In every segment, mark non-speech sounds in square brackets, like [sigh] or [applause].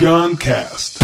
Guncast.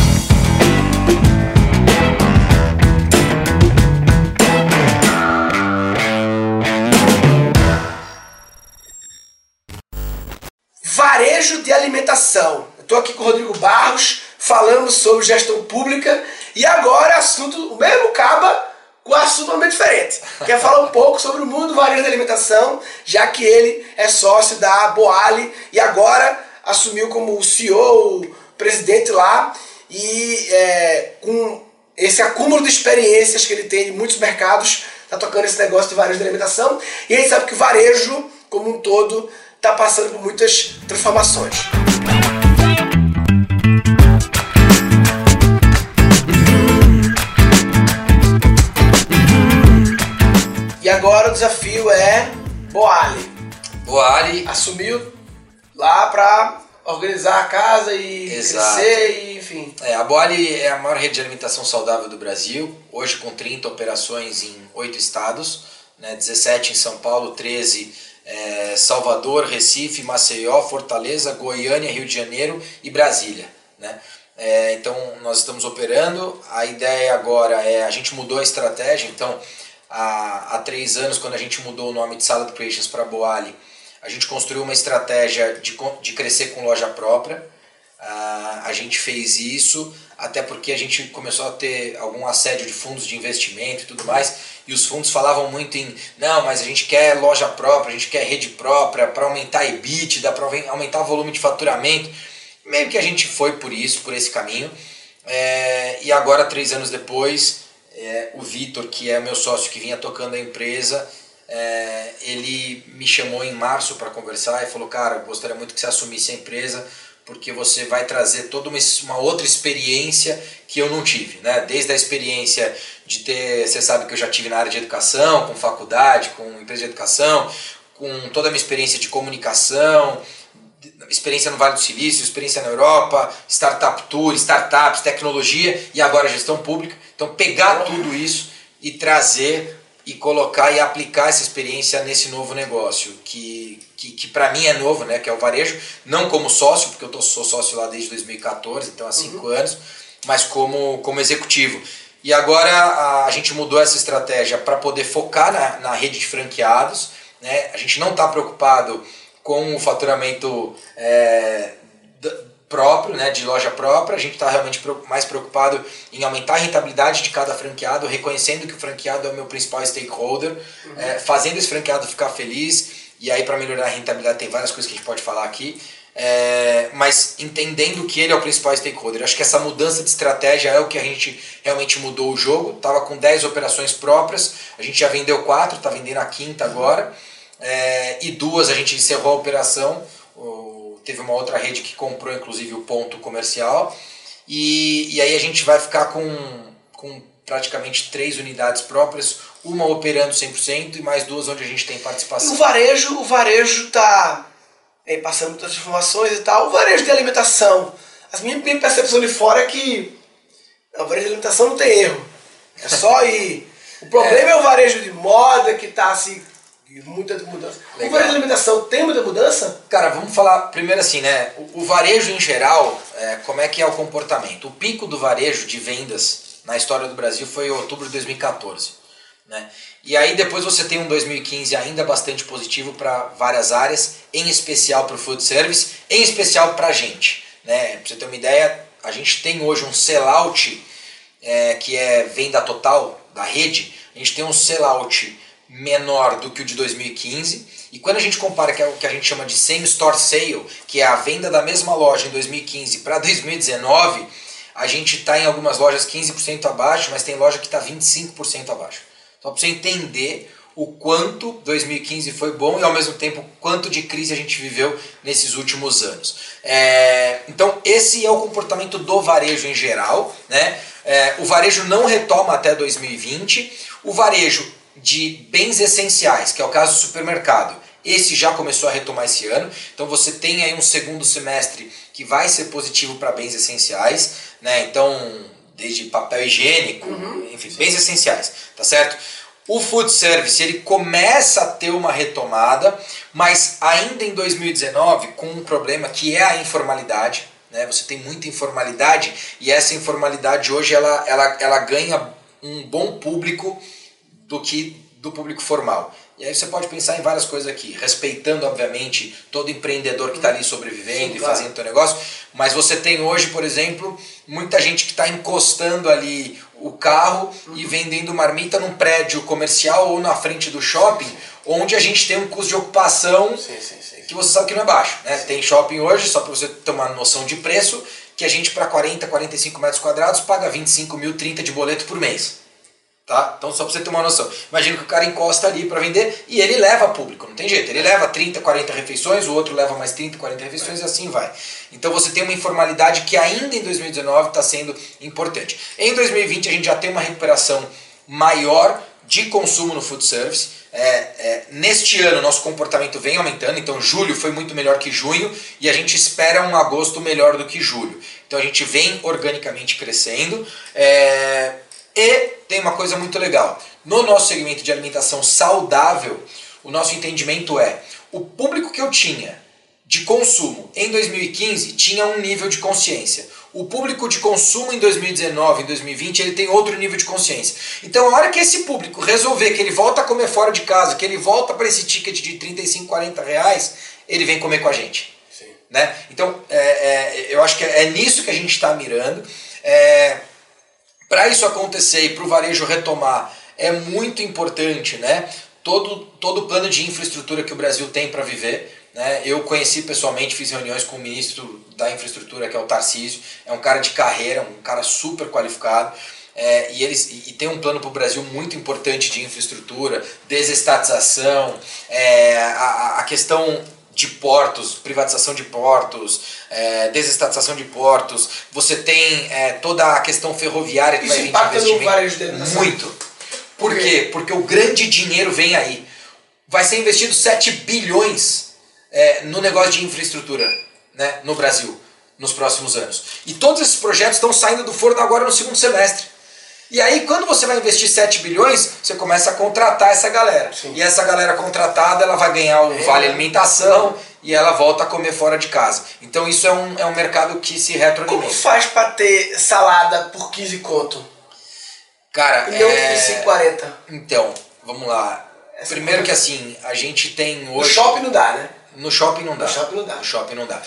Varejo de alimentação. Estou aqui com o Rodrigo Barros, falando sobre gestão pública e agora assunto, o mesmo caba com assunto totalmente diferente. Quer falar um pouco sobre o mundo do varejo de alimentação, já que ele é sócio da Boali e agora assumiu como CEO, presidente lá e é, com esse acúmulo de experiências que ele tem em muitos mercados, está tocando esse negócio de varejo de alimentação e a gente sabe que o varejo como um todo está passando por muitas transformações. E agora o desafio é Boali. Boali Assumiu lá para organizar a casa e Exato. crescer e enfim. É, a Boali é a maior rede de alimentação saudável do Brasil, hoje com 30 operações em 8 estados, né, 17 em São Paulo, 13 é, Salvador, Recife, Maceió, Fortaleza, Goiânia, Rio de Janeiro e Brasília. Né? É, então nós estamos operando, a ideia agora é, a gente mudou a estratégia, então há, há três anos quando a gente mudou o nome de Salad Creations para Boali, a gente construiu uma estratégia de, de crescer com loja própria, ah, a gente fez isso até porque a gente começou a ter algum assédio de fundos de investimento e tudo mais, e os fundos falavam muito em não, mas a gente quer loja própria, a gente quer rede própria para aumentar a EBITDA, para aumentar o volume de faturamento. Meio que a gente foi por isso, por esse caminho. É, e agora, três anos depois, é, o Vitor, que é meu sócio que vinha tocando a empresa, é, ele me chamou em março para conversar e falou: Cara, gostaria muito que você assumisse a empresa, porque você vai trazer toda uma, uma outra experiência que eu não tive, né? Desde a experiência de ter, você sabe que eu já tive na área de educação, com faculdade, com empresa de educação, com toda a minha experiência de comunicação, experiência no Vale do Silício, experiência na Europa, startup tour, startups, tecnologia e agora gestão pública. Então pegar tudo isso e trazer e colocar e aplicar essa experiência nesse novo negócio que que, que para mim é novo, né, que é o varejo, não como sócio, porque eu tô, sou sócio lá desde 2014, então há cinco anos, mas como como executivo. E agora a, a gente mudou essa estratégia para poder focar na, na rede de franqueados. Né? A gente não está preocupado com o faturamento é, próprio, né, de loja própria. A gente está realmente mais preocupado em aumentar a rentabilidade de cada franqueado, reconhecendo que o franqueado é o meu principal stakeholder, é, fazendo esse franqueado ficar feliz. E aí, para melhorar a rentabilidade, tem várias coisas que a gente pode falar aqui. É, mas entendendo que ele é o principal stakeholder. Acho que essa mudança de estratégia é o que a gente realmente mudou o jogo. Tava com 10 operações próprias, a gente já vendeu 4, está vendendo a quinta agora. É, e duas a gente encerrou a operação. Teve uma outra rede que comprou inclusive o ponto comercial. E, e aí a gente vai ficar com, com praticamente três unidades próprias, uma operando 100% e mais duas onde a gente tem E o participação. varejo, o varejo tá é, passando muitas transformações e tal. O varejo de alimentação. As minha, minha percepção de fora é que o varejo de alimentação não tem erro. É só ir. O [laughs] problema é, o varejo de moda que tá assim. Muita mudança. O Legal. varejo de alimentação tem muita mudança? Cara, vamos falar primeiro assim, né? O, o varejo em geral, é, como é que é o comportamento? O pico do varejo de vendas na história do Brasil foi em outubro de 2014. Né? E aí depois você tem um 2015 ainda bastante positivo para várias áreas, em especial para o food service, em especial para a gente. Né? Para você ter uma ideia, a gente tem hoje um sellout, é, que é venda total da rede, a gente tem um sellout menor do que o de 2015. E quando a gente compara que é o que a gente chama de same store sale, que é a venda da mesma loja em 2015 para 2019, a gente está em algumas lojas 15% abaixo, mas tem loja que está 25% abaixo. Só para você entender o quanto 2015 foi bom e ao mesmo tempo quanto de crise a gente viveu nesses últimos anos. É, então esse é o comportamento do varejo em geral. Né? É, o varejo não retoma até 2020. O varejo de bens essenciais, que é o caso do supermercado, esse já começou a retomar esse ano. Então você tem aí um segundo semestre que vai ser positivo para bens essenciais, né? Então, desde papel higiênico, enfim, bens essenciais, tá certo? O food service ele começa a ter uma retomada, mas ainda em 2019 com um problema que é a informalidade. né? né? Você tem muita informalidade e essa informalidade hoje ela, ela, ela ganha um bom público do que do público formal. E aí você pode pensar em várias coisas aqui, respeitando, obviamente, todo empreendedor que está ali sobrevivendo Sim, e fazendo o seu negócio, mas você tem hoje, por exemplo, muita gente que está encostando ali o carro uhum. e vendendo marmita num prédio comercial ou na frente do shopping, onde a gente tem um custo de ocupação sim, sim, que você sabe que não é baixo. Né? Tem shopping hoje, só para você ter uma noção de preço, que a gente para 40, 45 metros quadrados paga 25 mil, 30 de boleto por mês. Tá? Então só para você ter uma noção. Imagina que o cara encosta ali para vender e ele leva público, não tem jeito. Ele leva 30, 40 refeições, o outro leva mais 30, 40 refeições e assim vai. Então você tem uma informalidade que ainda em 2019 está sendo importante. Em 2020 a gente já tem uma recuperação maior de consumo no food service. É, é, neste ano nosso comportamento vem aumentando, então julho foi muito melhor que junho e a gente espera um agosto melhor do que julho. Então a gente vem organicamente crescendo. É, e tem uma coisa muito legal. No nosso segmento de alimentação saudável, o nosso entendimento é o público que eu tinha de consumo em 2015 tinha um nível de consciência. O público de consumo em 2019, em 2020, ele tem outro nível de consciência. Então, a hora que esse público resolver que ele volta a comer fora de casa, que ele volta para esse ticket de 35, 40 reais, ele vem comer com a gente. Sim. Né? Então, é, é, eu acho que é, nisso que a gente está mirando. É, para isso acontecer e para o varejo retomar, é muito importante né, todo, todo o plano de infraestrutura que o Brasil tem para viver. Né? Eu conheci pessoalmente, fiz reuniões com o ministro da infraestrutura, que é o Tarcísio, é um cara de carreira, um cara super qualificado. É, e, eles, e tem um plano para o Brasil muito importante de infraestrutura, desestatização, é, a, a questão de portos, privatização de portos, é, desestatização de portos, você tem é, toda a questão ferroviária que Isso vai vir impacta de no varejo dele, Muito. Por quê? Porque o grande dinheiro vem aí. Vai ser investido 7 bilhões é, no negócio de infraestrutura né, no Brasil nos próximos anos. E todos esses projetos estão saindo do forno agora no segundo semestre. E aí, quando você vai investir 7 bilhões, você começa a contratar essa galera. Sim. E essa galera contratada, ela vai ganhar o é. vale alimentação e ela volta a comer fora de casa. Então isso é um, é um mercado que se retroalimenta. Como faz para ter salada por 15 conto? Cara, e é... 40. Então, vamos lá. Essa Primeiro que assim, a gente tem hoje... No shopping não dá, né? No shopping não dá. No shopping não dá. No shopping não dá.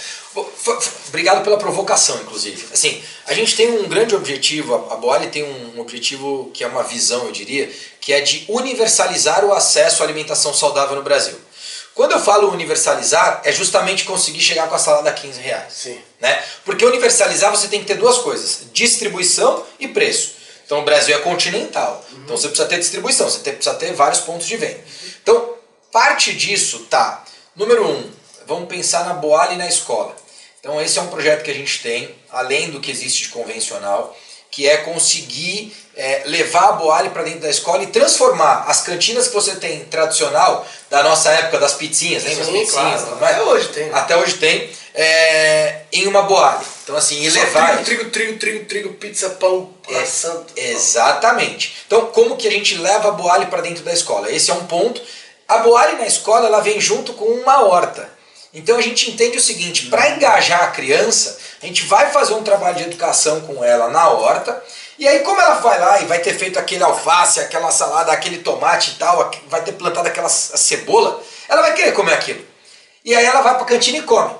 Obrigado pela provocação, inclusive. Assim, a gente tem um grande objetivo, a Boali tem um objetivo que é uma visão, eu diria, que é de universalizar o acesso à alimentação saudável no Brasil. Quando eu falo universalizar, é justamente conseguir chegar com a salada a 15 reais. Sim. Né? Porque universalizar você tem que ter duas coisas: distribuição e preço. Então o Brasil é continental. Uhum. Então você precisa ter distribuição, você precisa ter vários pontos de venda. Então, parte disso tá Número um, vamos pensar na Boali na escola. Então esse é um projeto que a gente tem, além do que existe de convencional, que é conseguir é, levar a Boali para dentro da escola e transformar as cantinas que você tem tradicional, da nossa época das pizzinhas, lembra as pizzinhas? Claro. Até hoje tem. Até hoje tem, é, em uma Boali. Então assim, e levar... Trigo, trigo, trigo, trigo, trigo, pizza, pão, é, santo. Exatamente. Então como que a gente leva a Boali para dentro da escola? Esse é um ponto a Boari na escola ela vem junto com uma horta. Então a gente entende o seguinte: para engajar a criança, a gente vai fazer um trabalho de educação com ela na horta. E aí, como ela vai lá e vai ter feito aquele alface, aquela salada, aquele tomate e tal, vai ter plantado aquela cebola, ela vai querer comer aquilo. E aí ela vai para a cantina e come.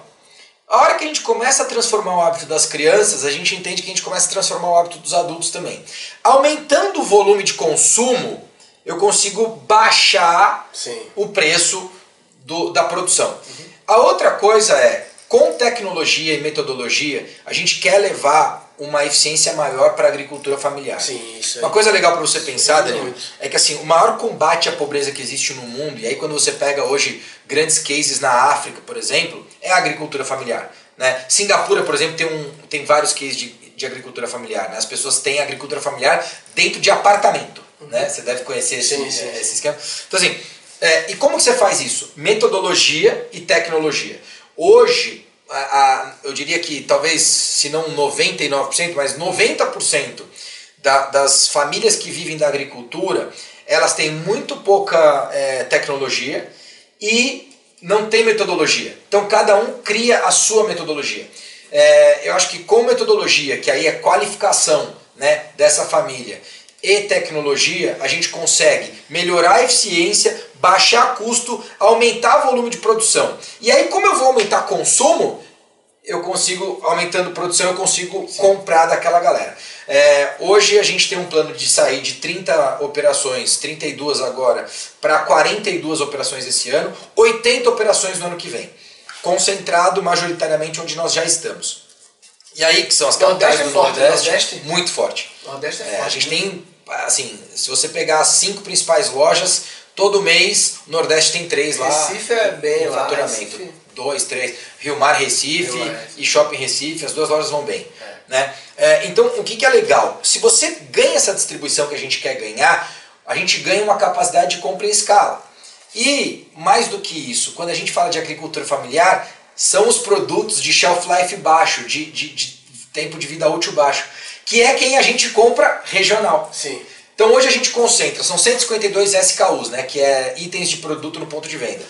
A hora que a gente começa a transformar o hábito das crianças, a gente entende que a gente começa a transformar o hábito dos adultos também. Aumentando o volume de consumo, eu consigo baixar Sim. o preço do, da produção. Uhum. A outra coisa é, com tecnologia e metodologia, a gente quer levar uma eficiência maior para a agricultura familiar. Sim, isso uma coisa legal para você pensar, Daniel, é que assim, o maior combate à pobreza que existe no mundo, e aí quando você pega hoje grandes cases na África, por exemplo, é a agricultura familiar. Né? Singapura, por exemplo, tem, um, tem vários cases de, de agricultura familiar. Né? As pessoas têm agricultura familiar dentro de apartamento. Né? Você deve conhecer esse, sim, sim. É, esse esquema. Então, assim, é, e como que você faz isso? Metodologia e tecnologia. Hoje, a, a, eu diria que talvez, se não 99%, mas 90% da, das famílias que vivem da agricultura, elas têm muito pouca é, tecnologia e não tem metodologia. Então, cada um cria a sua metodologia. É, eu acho que com metodologia, que aí é qualificação né, dessa família, e tecnologia, a gente consegue melhorar a eficiência, baixar custo, aumentar volume de produção. E aí, como eu vou aumentar consumo, eu consigo, aumentando produção, eu consigo Sim. comprar daquela galera. É, hoje a gente tem um plano de sair de 30 operações, 32 agora, para 42 operações esse ano, 80 operações no ano que vem. Concentrado majoritariamente onde nós já estamos. E aí, que são as capitais é do forte, Nordeste, Nordeste, muito forte. Nordeste é, é forte. A gente tem, assim, se você pegar as cinco principais lojas, todo mês o Nordeste tem três lá. Recife é bem lá. Faturamento. Recife. Dois, três. Rio Mar Recife Rio Mar. e Shopping Recife, as duas lojas vão bem. É. Né? É, então, o que, que é legal? Se você ganha essa distribuição que a gente quer ganhar, a gente ganha uma capacidade de compra em escala. E, mais do que isso, quando a gente fala de agricultura familiar, são os produtos de shelf life baixo, de, de, de tempo de vida útil baixo, que é quem a gente compra regional. Sim. Então hoje a gente concentra, são 152 SKUs, né, que é itens de produto no ponto de venda.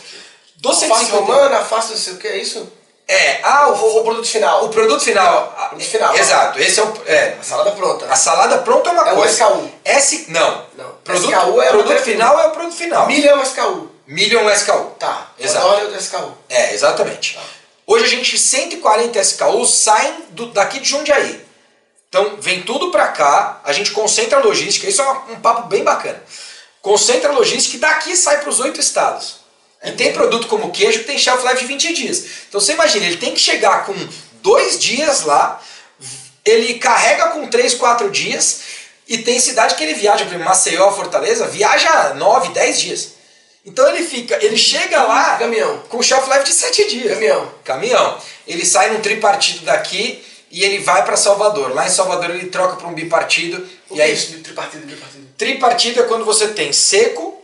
Do alface 150... romana, alface, o que é isso? É, ah, o, o, produto final. O produto final. O produto final. Exato, esse é o. É, a salada pronta. A salada pronta é uma é coisa. É o SKU. S, não. Não. Produto, SKU é produto final é o produto final. Milhão SKU. Milhão SKU. Tá. Exato. Olha o SKU. É, exatamente. Tá. Hoje a gente, 140 SKUs saem do, daqui de Jundiaí. Então vem tudo para cá, a gente concentra a logística, isso é um, um papo bem bacana. Concentra a logística e daqui sai para os oito estados. É e tem produto como queijo que tem shelf life de 20 dias. Então você imagina, ele tem que chegar com dois dias lá, ele carrega com três, quatro dias, e tem cidade que ele viaja, por exemplo, Maceió, Fortaleza, viaja nove, dez dias. Então ele fica, ele chega lá caminhão. com shelf life de 7 dias. Caminhão. Caminhão. Ele sai num tripartido daqui e ele vai para Salvador. Lá em Salvador ele troca para um bipartido. O e que aí, é isso de tripartido, bipartido? Tripartido é quando você tem seco,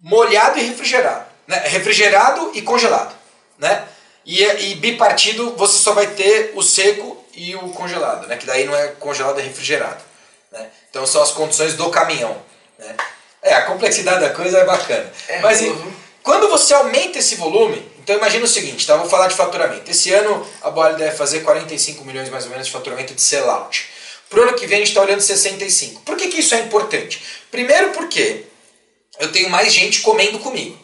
molhado e refrigerado. Né? Refrigerado e congelado. Né? E, e bipartido você só vai ter o seco e o congelado, né? que daí não é congelado, é refrigerado. Né? Então são as condições do caminhão. Né? É, a complexidade da coisa é bacana. É, Mas e, quando você aumenta esse volume, então imagina o seguinte, tá? vou falar de faturamento. Esse ano a Boali deve fazer 45 milhões mais ou menos de faturamento de sellout. Para o ano que vem a gente está olhando 65. Por que, que isso é importante? Primeiro porque eu tenho mais gente comendo comigo.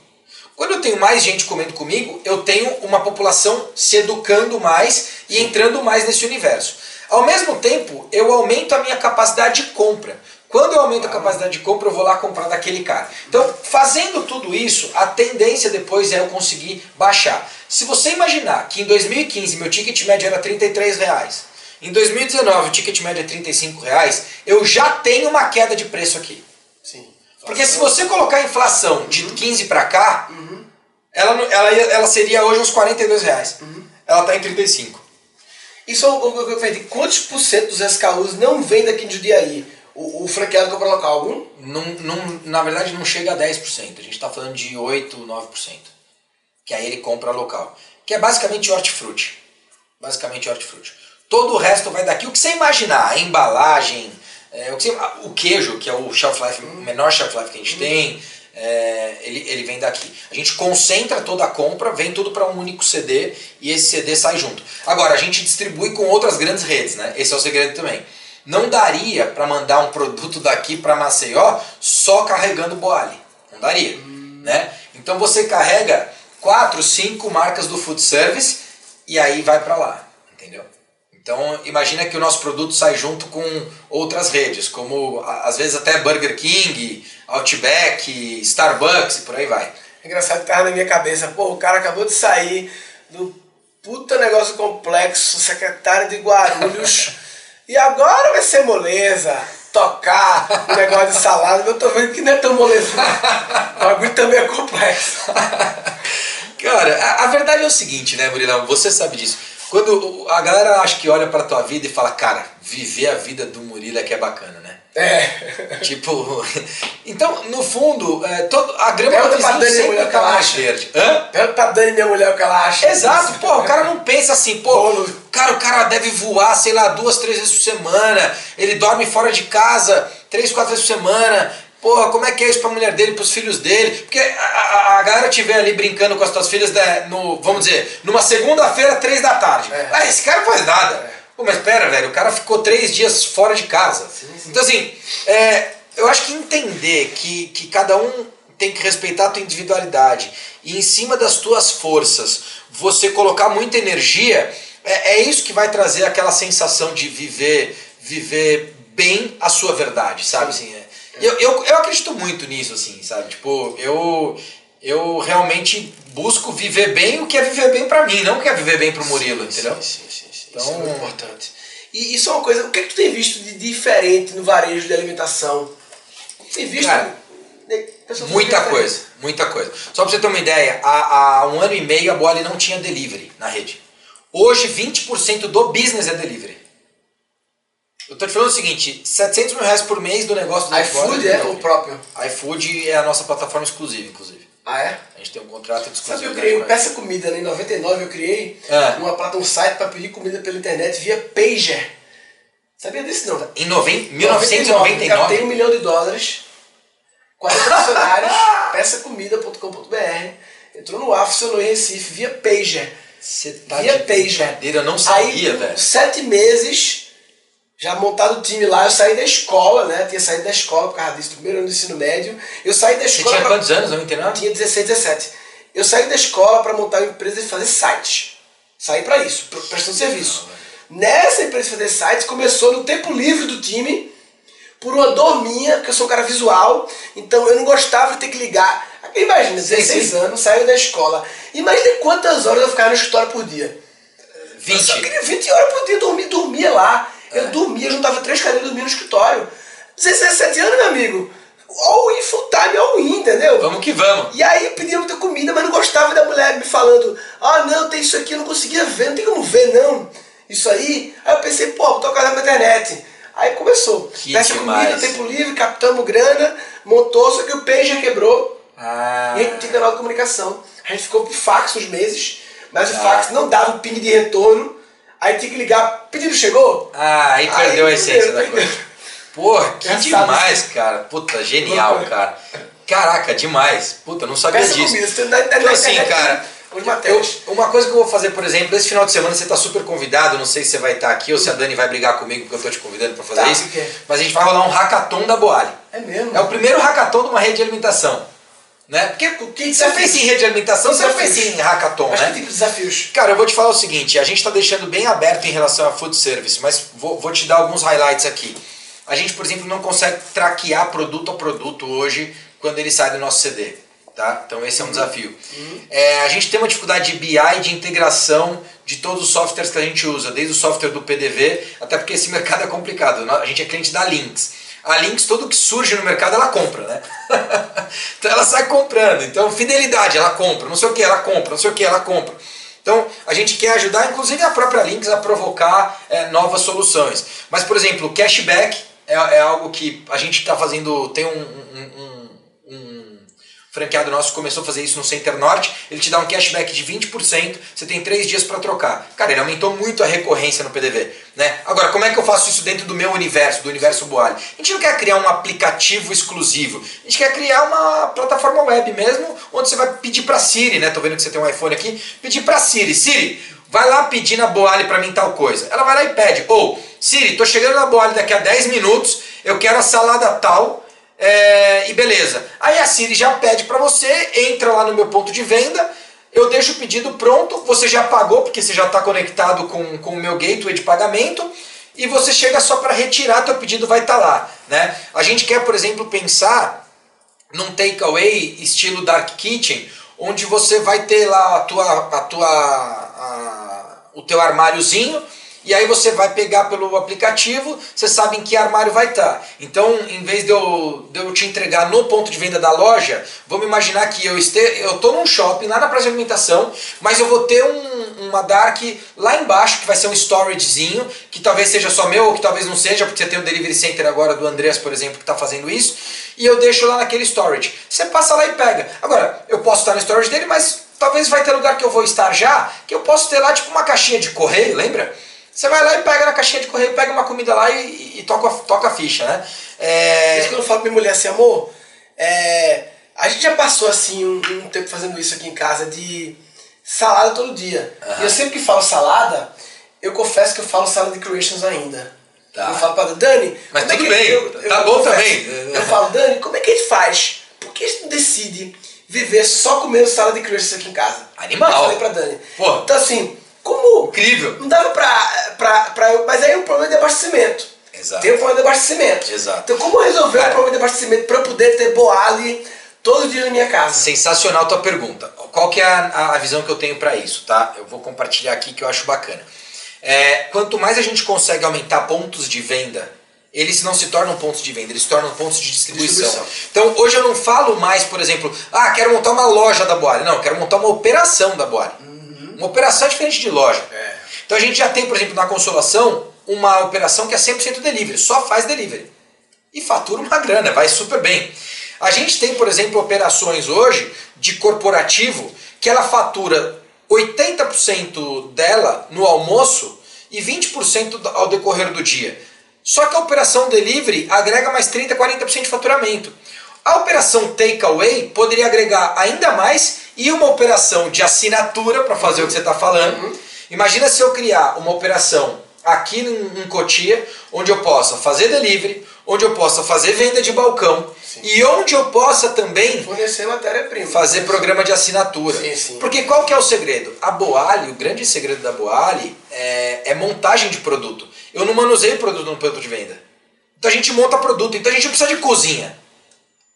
Quando eu tenho mais gente comendo comigo, eu tenho uma população se educando mais e entrando mais nesse universo. Ao mesmo tempo, eu aumento a minha capacidade de compra. Quando eu aumento a capacidade de compra, eu vou lá comprar daquele cara. Então, fazendo tudo isso, a tendência depois é eu conseguir baixar. Se você imaginar que em 2015 meu ticket médio era 33 reais, em 2019 o ticket médio é 35 reais, eu já tenho uma queda de preço aqui. Sim. Porque se você colocar a inflação de uhum. 15 para cá, uhum. Ela, ela, ela seria hoje uns 42 reais. Uhum. Ela está em 35. Isso o que eu falei, quantos por cento dos SKUs não vem daqui de Diaí? O, o franqueado compra local algum? Não, não, na verdade não chega a 10%, a gente está falando de 8, 9%. Que aí ele compra local. Que é basicamente hortifruti. Basicamente hortifruti. Todo o resto vai daqui. O que você imaginar, a embalagem, é, o, que você, o, queijo, que é o shelf life, o menor shelf life que a gente tem, é, ele, ele vem daqui. A gente concentra toda a compra, vem tudo para um único CD e esse CD sai junto. Agora, a gente distribui com outras grandes redes, né? Esse é o segredo também. Não daria para mandar um produto daqui para Maceió só carregando Boali. Não daria. Hum. Né? Então você carrega quatro, cinco marcas do food service e aí vai para lá. Então imagina que o nosso produto sai junto com outras redes, como às vezes até Burger King, Outback, Starbucks e por aí vai. É engraçado que tava na minha cabeça, pô, o cara acabou de sair do puta negócio complexo, secretário de Guarulhos. E agora vai ser moleza, tocar o negócio de salada. Eu tô vendo que não é tão moleza. O bagulho também é complexo. Cara, a, a, verdade é o seguinte, né, Murilão? Você sabe disso. Quando a galera acha que olha pra tua vida e fala, cara, viver a vida do Murilo é que é bacana, né? É. [laughs] [laughs] Tipo, então, no fundo, é, todo, a grama Pergunta do vizinho sempre mulher tá mais verde. Hã? Pergunta pra Dani, minha mulher, o que ela acha. Exato, pô, o cara não [laughs] pensa assim, pô, cara, o cara deve voar, sei lá, duas, três vezes por semana, ele dorme fora de casa três, quatro vezes por semana, Porra, como é que é isso pra mulher dele, pros filhos dele? Porque a, a, a galera tiver ali brincando com as tuas filhas, né, no, vamos dizer, numa segunda-feira, três da tarde. É. Ah, esse cara não faz nada. É. Pô, mas pera, velho, o cara ficou três dias fora de casa. Sim, sim. Então, assim, é, eu acho que entender que, que cada um tem que respeitar a tua individualidade e em cima das tuas forças você colocar muita energia, é, é isso que vai trazer aquela sensação de viver, viver bem a sua verdade, sabe? Assim, é. Eu, eu, eu acredito muito nisso, assim, sabe? Tipo, eu, eu realmente busco viver bem o que é viver bem pra mim, não o que é viver bem pro Murilo, entendeu? Sim, sim, sim, sim. Então- Isso é muito importante. E isso é uma coisa, o que, é que tu tem visto de diferente no varejo de alimentação? Tem visto? Cara, Muita coisa, muita coisa. Só pra você ter uma ideia, há, há um ano e meio a Boali não tinha delivery na rede. Hoje 20% do business é delivery. Eu tô te falando o seguinte, 700 mil reais por mês do negócio do iFood é o próprio. iFood é a nossa plataforma exclusiva, inclusive. Ah, é? A gente tem um contrato de Sabe que eu exclusividade. criei o. Peça Comida, né? Em 99 eu criei É. uma plata, um site para pedir comida pela internet via Pager. Sabia disso não? Em noven... Captei 1999. um milhão de dólares, 40 funcionários, [laughs] peçacomida.com.br. Entrou no ar, funcionou em Recife, via Pager. Você tá via de Pager. eu não sabia, Aí, velho. sete meses, já montado o time lá, eu saí da escola, né? Tinha saído da escola por causa disso, primeiro ano do ensino médio. Eu saí da Você escola. tinha pra- quantos anos, 99? tinha 16, 17. Eu saí da escola para montar uma empresa e fazer sites. Saí para isso, pre- prestando serviço. Nessa empresa de fazer sites, começou no tempo livre do time, por uma dor minha, porque eu sou um cara visual, então eu não gostava de ter que ligar. Imagina, Sim, 16 sim. anos, saiu da escola. Imagina quantas horas eu ficava no escritório por dia. Eu só 20. queria 20 horas por dia, dormia, dormia lá. É. Eu dormia, juntava três cadeiras e dormia no escritório. 16, 17 anos, meu amigo. All in full time, all in, entendeu? Vamos que vamos. E aí eu pedia muita comida, mas não gostava da mulher me falando, ah não, tem isso aqui, eu não conseguia ver, não tem como ver não. Isso aí. Aí eu pensei, pô, vou tocar na internet. Aí começou. Que Peça demais. comida, tempo livre, captamos grana, montou, só que o pager quebrou. Ah, E a gente tinha canal de comunicação. A gente ficou pro fax uns meses, mas o Ah. fax não dava o ping de retorno. Aí tinha que ligar, pedido chegou? ah, aí perdeu a essência da coisa. Porra, [laughs] que demais, cara. Puta, genial, cara. Caraca, demais. Puta, não sabia Peça disso. na, na, Então, na assim, internet cara, tem Os Eu, uma coisa que eu vou fazer, por exemplo, esse final de semana você está super convidado, não sei se você vai estar aqui ou se a Dani vai brigar comigo porque eu estou te convidando para fazer Tá, isso, é? mas a gente vai rolar um hackathon da Boali. É mesmo? É o primeiro hackathon de uma rede de alimentação. Né? Porque que você pensa em rede de alimentação, você pensa em hackathon, Mas né? que tipo de desafios? Cara, eu vou te falar o seguinte, a gente está deixando bem aberto em relação a food service, mas vou, vou te dar alguns highlights aqui. A gente, por exemplo, não consegue traquear produto a produto hoje quando ele sai do nosso CD. Tá? Então esse é um desafio. É, a gente tem uma dificuldade de BI, de integração de todos os softwares que a gente usa, desde o software do PDV, até porque esse mercado é complicado. A gente é cliente da Lynx. A Lynx, tudo que surge no mercado, ela compra, né? [laughs] então ela sai comprando. Então, fidelidade, ela compra. Não sei o que, ela compra. Não sei o que, ela compra. Então, a gente quer ajudar, inclusive, a própria Lynx a provocar é, novas soluções. Mas, por exemplo, cashback é, é algo que a gente está fazendo. Tem um- um- um franqueado nosso começou a fazer isso no Center Norte. Ele te dá um cashback de 20%, você tem três dias para trocar. Cara, ele aumentou muito a recorrência no PDV. Né? Agora, como é que eu faço isso dentro do meu universo, do universo Boali? A gente não quer criar um aplicativo exclusivo. A gente quer criar uma plataforma web mesmo, onde você vai pedir para Siri, né? Tô vendo que você tem um iPhone aqui. Pedir para Siri, Siri, vai lá pedir na Boali para mim tal coisa. Ela vai lá e pede. Ou, Siri, tô chegando na Boali daqui a 10 minutos, eu quero a salada tal. É, e beleza. Aí a Siri já pede para você, entra lá no meu ponto de venda, eu deixo o pedido pronto, você já pagou, porque você já está conectado com, com o meu gateway de pagamento, e você chega só para retirar, teu pedido vai estar lá. Né? A gente quer, por exemplo, pensar num takeaway estilo Dark Kitchen, onde você vai ter lá a tua, a tua, a- o teu armáriozinho, e aí você vai pegar pelo aplicativo, você sabe em que armário vai estar. Então, em vez de eu, de eu te entregar no ponto de venda da loja, vamos imaginar que eu este, eu estou num shopping lá na praça de alimentação, mas eu vou ter um, uma dark lá embaixo, que vai ser um storagezinho, que talvez seja só meu ou que talvez não seja, porque você tem o delivery center agora do Andrés, por exemplo, que está fazendo isso, e eu deixo lá naquele storage. Você passa lá e pega. Agora, eu posso estar no storage dele, mas talvez vai ter lugar que eu vou estar já, que eu posso ter lá tipo uma caixinha de correio, lembra? Você vai lá e pega na caixinha de correio, pega uma comida lá e, e, toca, toca a ficha, né? É... Isso que eu falo pra minha mulher assim, amor, é, a gente já passou assim um, um, tempo fazendo isso aqui em casa de salada todo dia. Uhum. E eu sempre que falo salada, eu confesso que eu falo salada de creations ainda. Tá. Eu falo pra Dani. Mas tudo é bem, eu, tá eu, bom confesso, também. Eu falo, Dani, como é que a gente faz? Por que a gente não decide viver só comendo salada de creations aqui em casa? Animal. Eu falei pra Dani. Pô. Então assim, como. Incrível. Não dava pra, pra, pra. Mas aí o problema é de abastecimento. Exato. Tem o problema de abastecimento. Exato. Então, como resolver Cara, o problema de abastecimento para eu poder ter boali todo dia na minha casa? Sensacional tua pergunta. Qual que é a, a visão que eu tenho para isso, tá? Eu vou compartilhar aqui que eu acho bacana. É, quanto mais a gente consegue aumentar pontos de venda, eles não se tornam pontos de venda, eles se tornam pontos de distribuição. distribuição. Então hoje eu não falo mais, por exemplo, ah, quero montar uma loja da Boali. Não, quero montar uma operação da Boali. Uma operação é diferente de loja. É. Então a gente já tem, por exemplo, na Consolação, uma operação que é 100% delivery, só faz delivery. E fatura uma grana, vai super bem. A gente tem, por exemplo, operações hoje de corporativo que ela fatura 80% dela no almoço e 20% ao decorrer do dia. Só que a operação delivery agrega mais 30, 40% de faturamento. A operação takeaway poderia agregar ainda mais e uma operação de assinatura para fazer uhum. o que você está falando. Uhum. Imagina se eu criar uma operação aqui em Cotia, onde eu possa fazer delivery, onde eu possa fazer venda de balcão sim. e onde eu possa também fornecer matéria-prima, fazer programa de assinatura. Sim, sim. Porque qual que é o segredo? A Boali, o grande segredo da Boali é, é montagem de produto. Eu não manuseio produto no ponto de venda. Então a gente monta produto, então a gente precisa de cozinha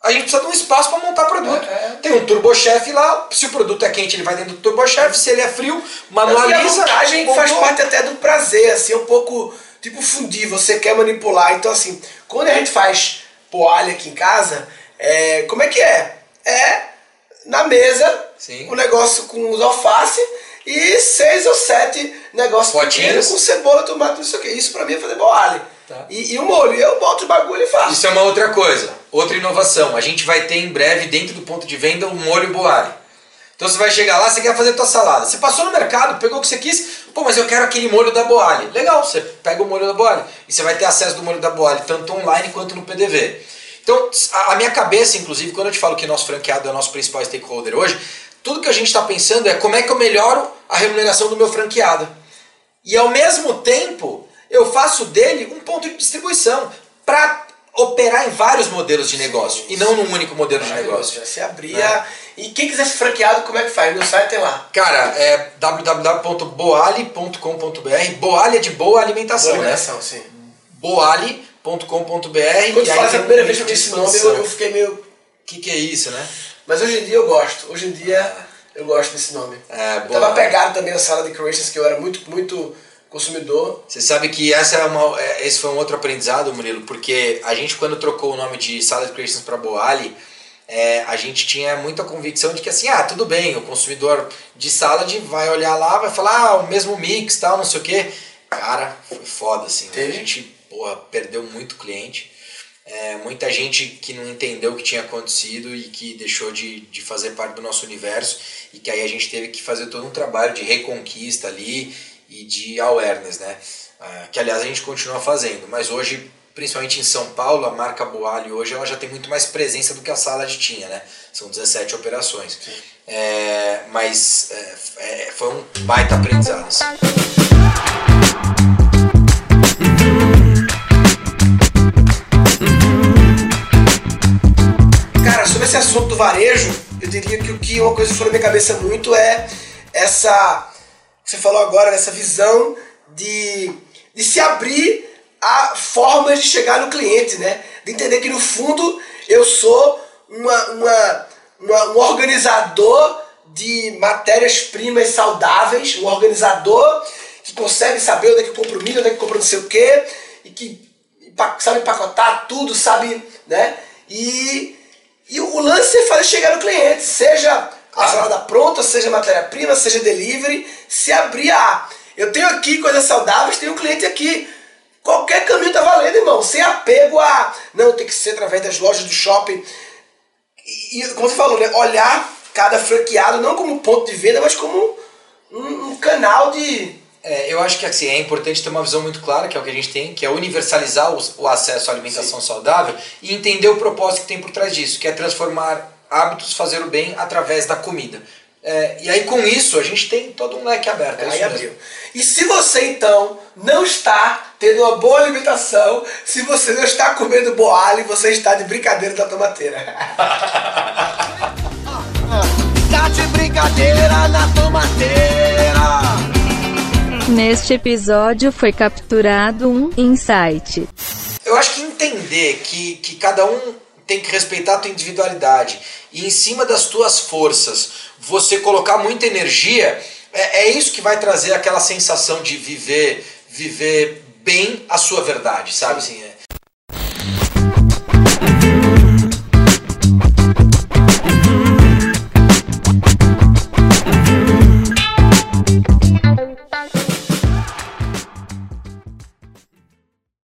a gente precisa de um espaço para montar produto. É, é. Tem um turbochef lá, se o produto é quente, ele vai dentro do turbochef, se ele é frio, manualiza. E a montagem faz parte até do prazer, assim, é um pouco tipo fundir, você quer manipular. Então, assim, quando a gente faz poalha aqui em casa, é, como é que é? É na mesa, Sim. o negócio com os alface e seis ou sete negócios Potinhos. pequenos com cebola, tomate, não sei o que. Isso pra mim é fazer poalha. Tá. E, e, o molho, eu boto o bagulho e faço. Isso é uma outra coisa, outra inovação. A gente vai ter em breve, dentro do ponto de venda, um molho boali. Então você vai chegar lá, você quer fazer tua salada. Você passou no mercado, pegou o que você quis, pô, mas eu quero aquele molho da Boali. Legal, você pega o molho da Boali. E você vai ter acesso do molho da Boali, tanto online quanto no PDV. Então, a minha cabeça, inclusive, quando eu te falo que nosso franqueado é o nosso principal stakeholder hoje, tudo que a gente está pensando é como é que eu melhoro a remuneração do meu franqueado. E ao mesmo tempo, eu faço dele um ponto de distribuição para operar em vários modelos de negócio sim, e não num único modelo de negócio. Já se abria. Né? E quem quiser ser franqueado, como é que faz? Meu site tem lá. Cara, é www.boali.com.br. Boali é de boa alimentação, boa alimentação né? sim. Boali.com.br. Quando fala a primeira vez que eu vi esse nome, eu, eu fiquei meio. O que, que é isso, né? Mas hoje em dia eu gosto. Hoje em dia ah. eu gosto desse nome. É, eu tava pegado também na sala de creations, que eu era muito, muito consumidor. Você sabe que essa é uma, é, esse foi um outro aprendizado, Murilo, porque a gente quando trocou o nome de Salad Creations para Boali, é, a gente tinha muita convicção de que assim, ah, tudo bem, o consumidor de salad vai olhar lá, vai falar, ah, o mesmo mix, tal, não sei o quê. Cara, foi foda, assim. Né? A gente, porra, perdeu muito cliente. É, muita gente que não entendeu o que tinha acontecido e que deixou de, de fazer parte do nosso universo e que aí a gente teve que fazer todo um trabalho de reconquista ali e de awareness, né? Uh, que aliás a gente continua fazendo, mas hoje, principalmente em São Paulo, a marca Boali hoje ela já tem muito mais presença do que a sala de tinha, né? São 17 operações. É, mas é, é, foi um baita aprendizado. Cara, sobre esse assunto do varejo, eu diria que o que uma coisa que foi na minha cabeça muito é essa você falou agora, nessa visão de, de se abrir a formas de chegar no cliente, né? De entender que no fundo eu sou uma, uma, uma um organizador de matérias-primas saudáveis, um organizador que consegue saber onde é que compra o milho, onde é que compra não sei o quê, e que sabe empacotar tudo, sabe, né? E, e o lance é fazer chegar no cliente, seja a salada pronta, seja matéria-prima, seja delivery, se abrir a. Eu tenho aqui coisas saudáveis, tenho um cliente aqui. Qualquer caminho tá valendo, irmão. Sem apego a. Não, tem que ser através das lojas do shopping. E, como você falou, né? Olhar cada franqueado não como ponto de venda, mas como um, um canal de É, eu acho que assim, é importante ter uma visão muito clara, que é o que a gente tem, que é universalizar o, o acesso à alimentação Sim. saudável e entender o propósito que tem por trás disso, que é transformar hábitos, fazer o bem através da comida. É, e aí com isso a gente tem todo um leque aberto. É aí abriu. E se você então não está tendo uma boa alimentação, se você não está comendo boalho, você está de brincadeira da tomateira. [laughs] tá de brincadeira na tomateira. Neste episódio foi capturado um insight. Eu acho que entender que, que cada um tem que respeitar a tua individualidade e em cima das tuas forças você colocar muita energia, é, é isso que vai trazer aquela sensação de viver, viver bem a sua verdade, sabe? Assim,